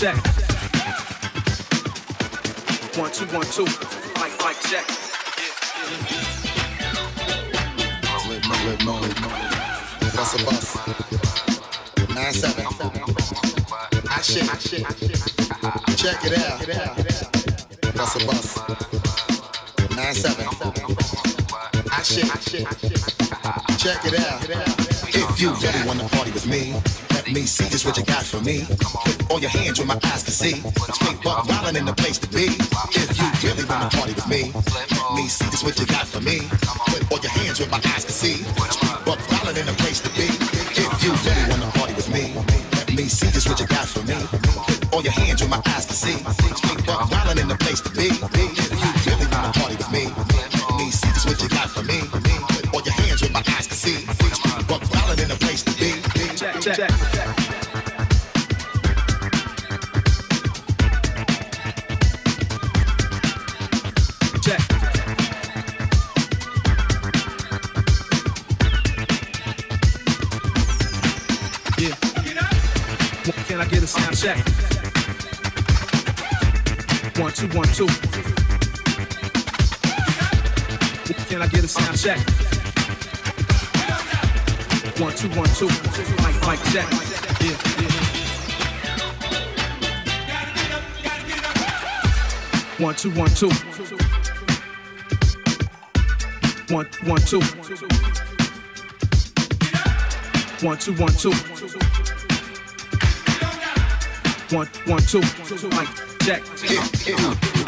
check? One, two, one, two. Mic, mic check. Busta Bus. Nine seven. I shit. Check it out. Busta Bus. Nine seven. I shit. Check it out. If you really wanna party with me, me see just what you got for me. Put all your hands where my eyes can see. Straight buck wildin' in the place to be. If you really wanna party with me, let me see just what you got for me. Put all your hands where my eyes can see. Straight buck wildin' in the place to be. If you really wanna party with me, let me see just what you got for me. Put all your hands where my eyes can see. Straight buck wildin' in the place to be. If you really wanna party with me, let me see just what you got for me. Put all your hands where my eyes can see. Straight buck wildin' in the place to be. Check, check. One, two. Can I get a sound check? One, two, one, two. Mic, mic check. Yeah. One, two, one, two. One, one, two. One, two, one, two. One, one, two. Mic check. If you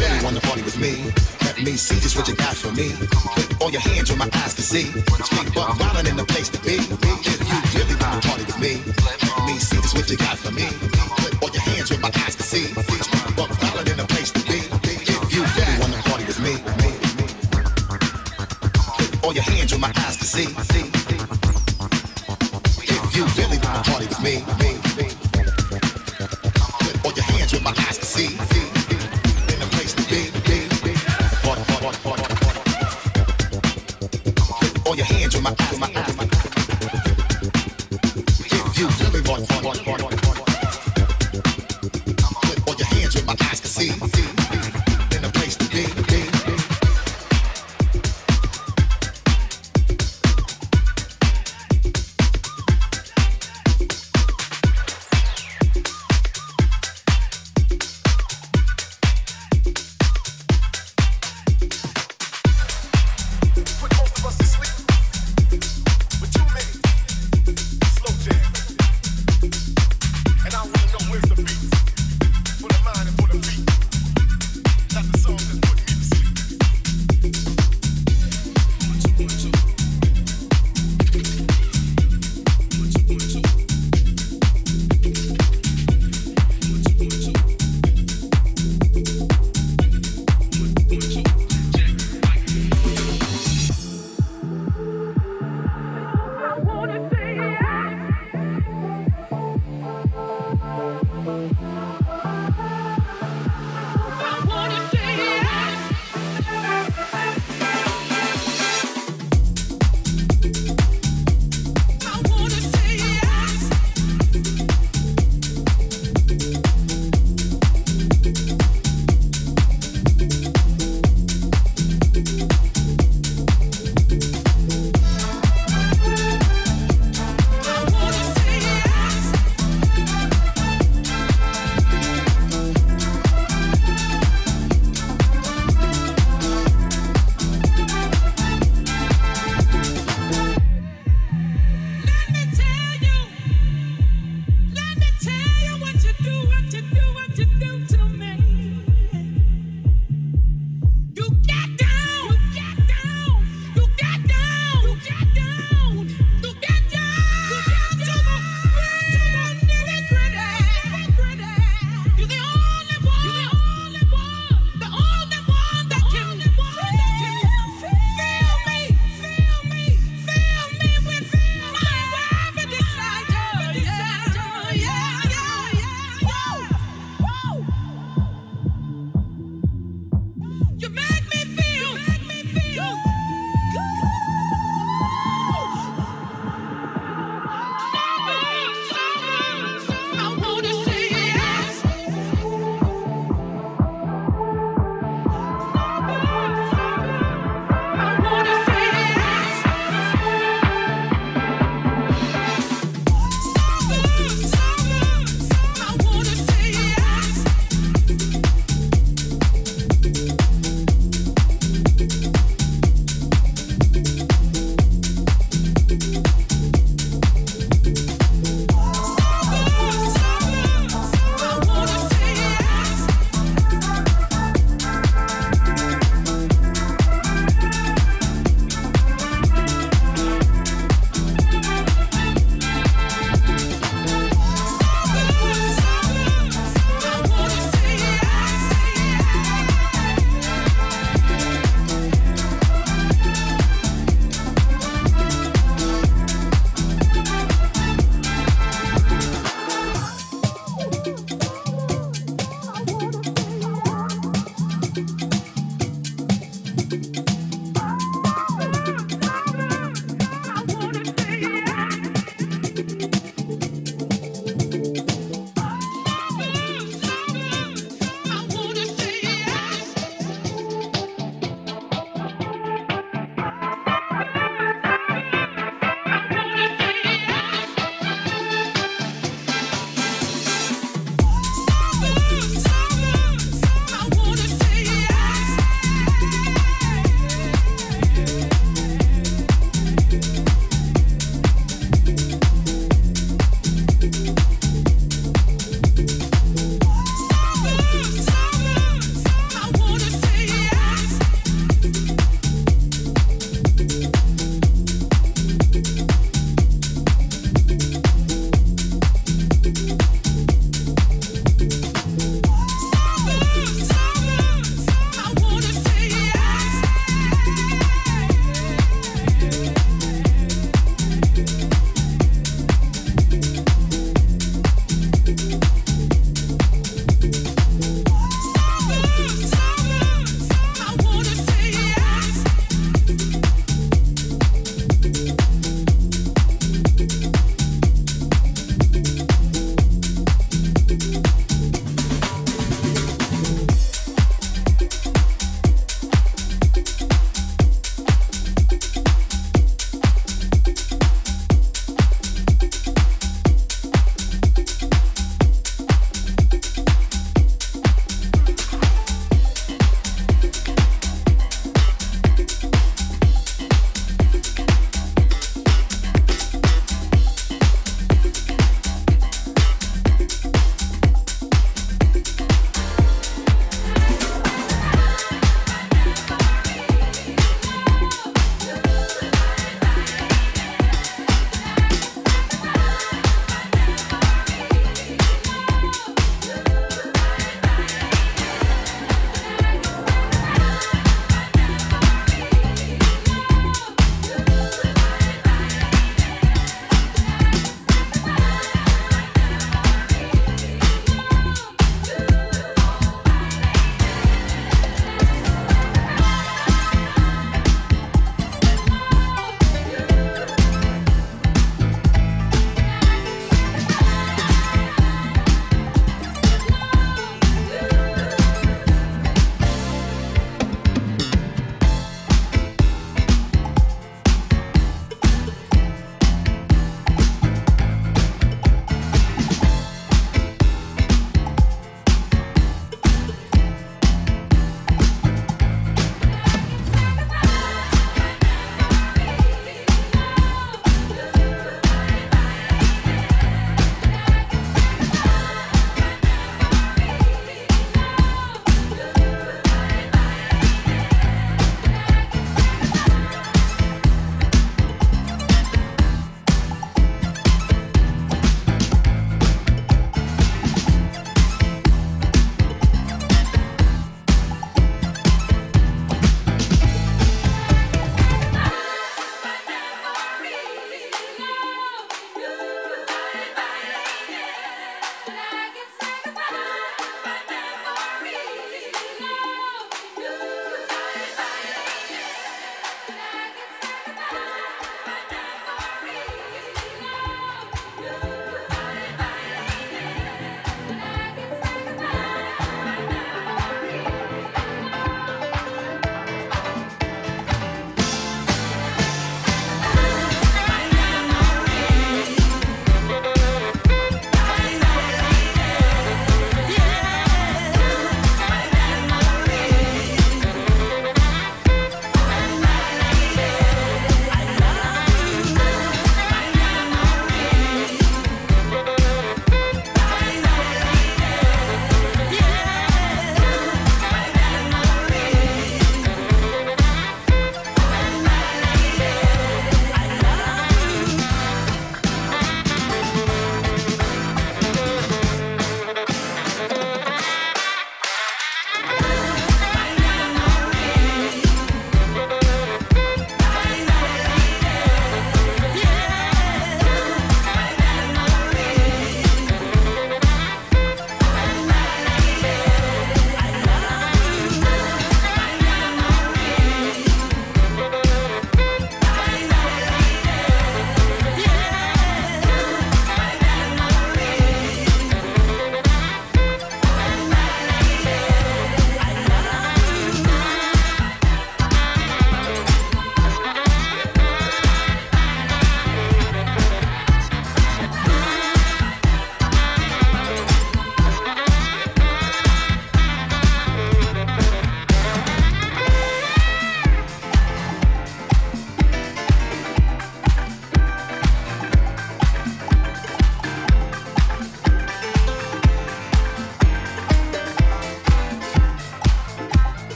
really wanna party with me, let me see just what you got for me. Put all your hands where my eyes can see. Buck wildin' in the place to be. If you really wanna party with me, let me see just what you got for me. Put all your hands where my eyes can see. Buck in the place to be. If you really wanna party with me, put all your hands where my eyes can see. If you really wanna party with me,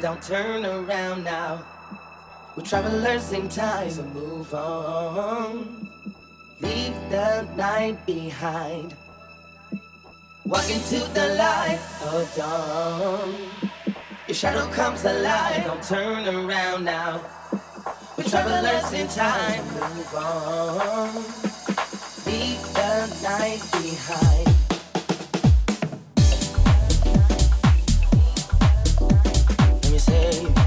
don't turn around now. We're travelers in time, so move on. Leave the night behind. Walk into the light of dawn. Your shadow comes alive, don't turn around now. We're travelers in time, move on. Leave the night behind. say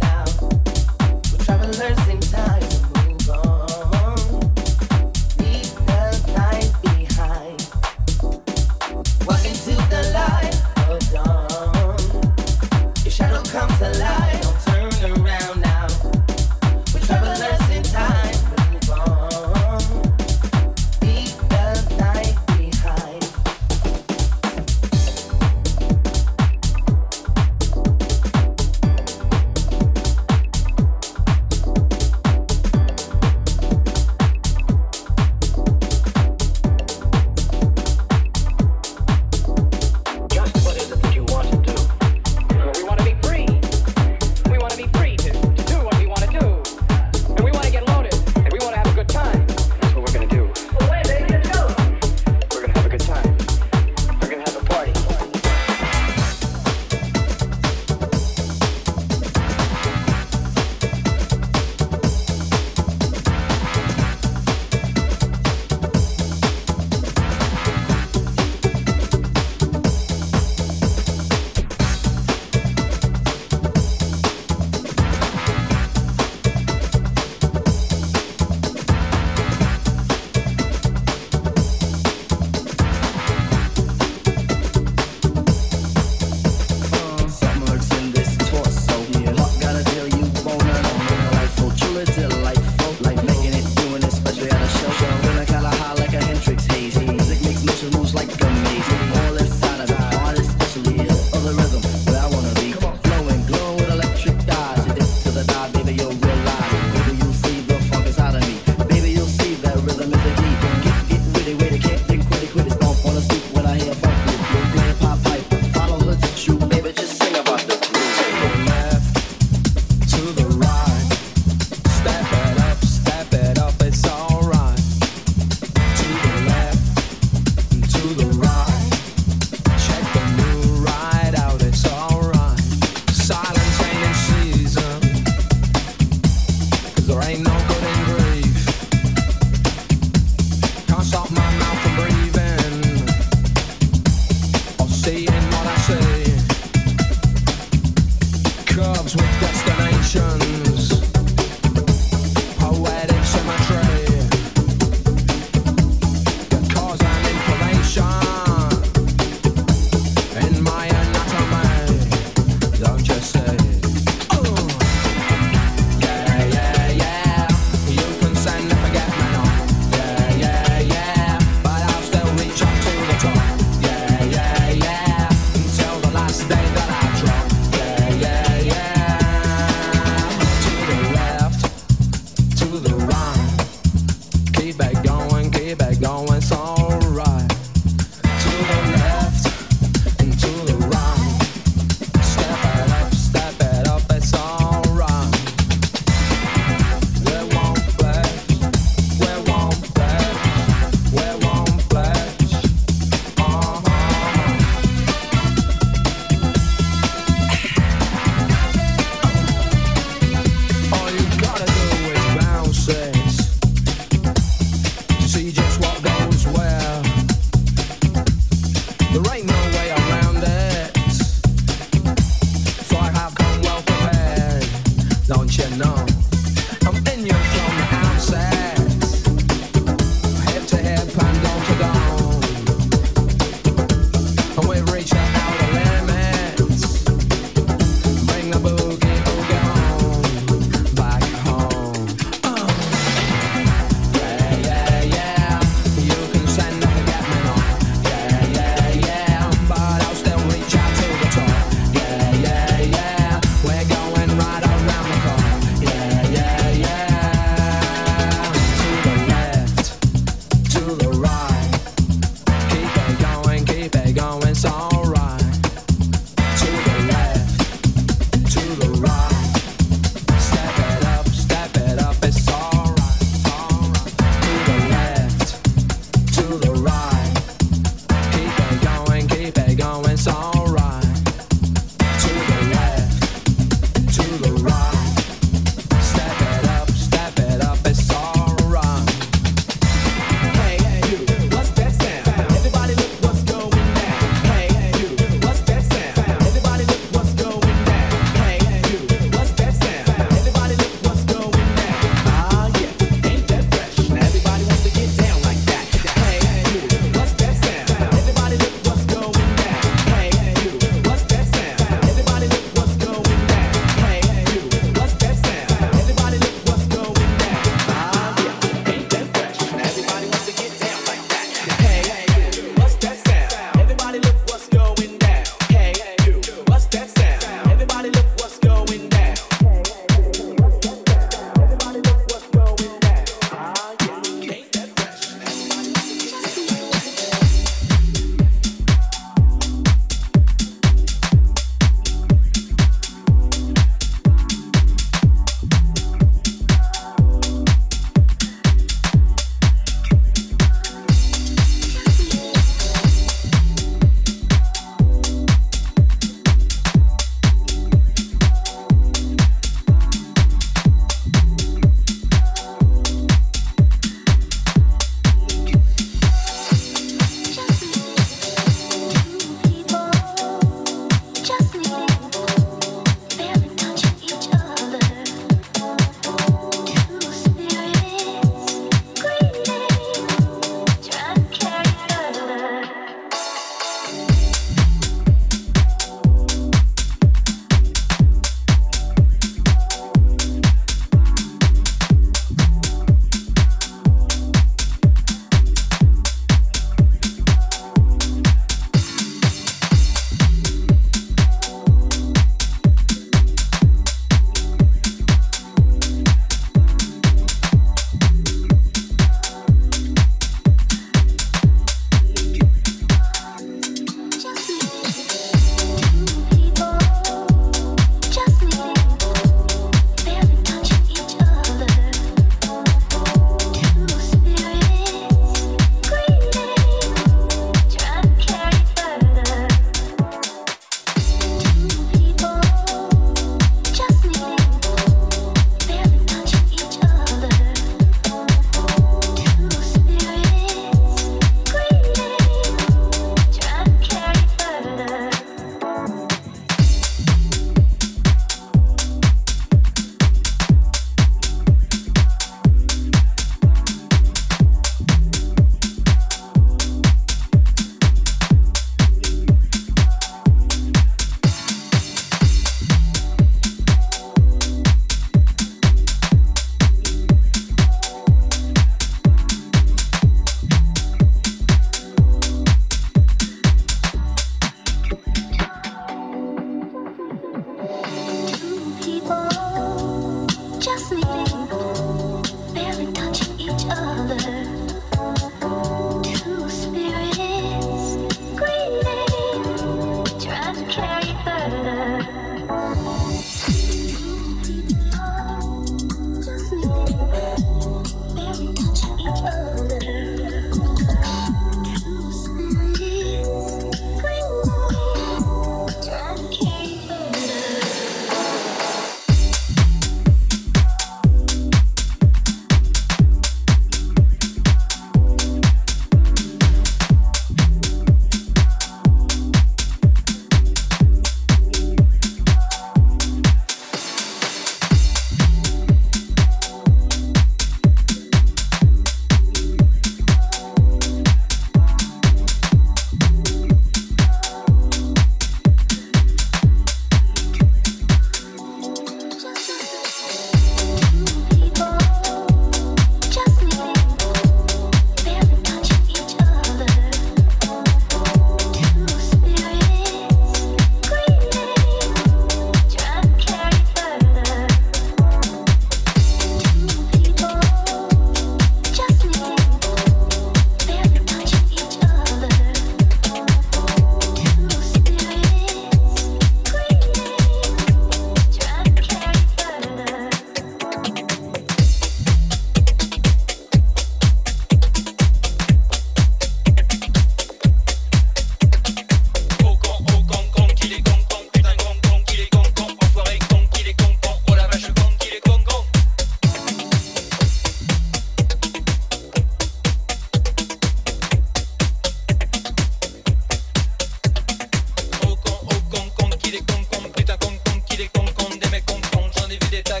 est à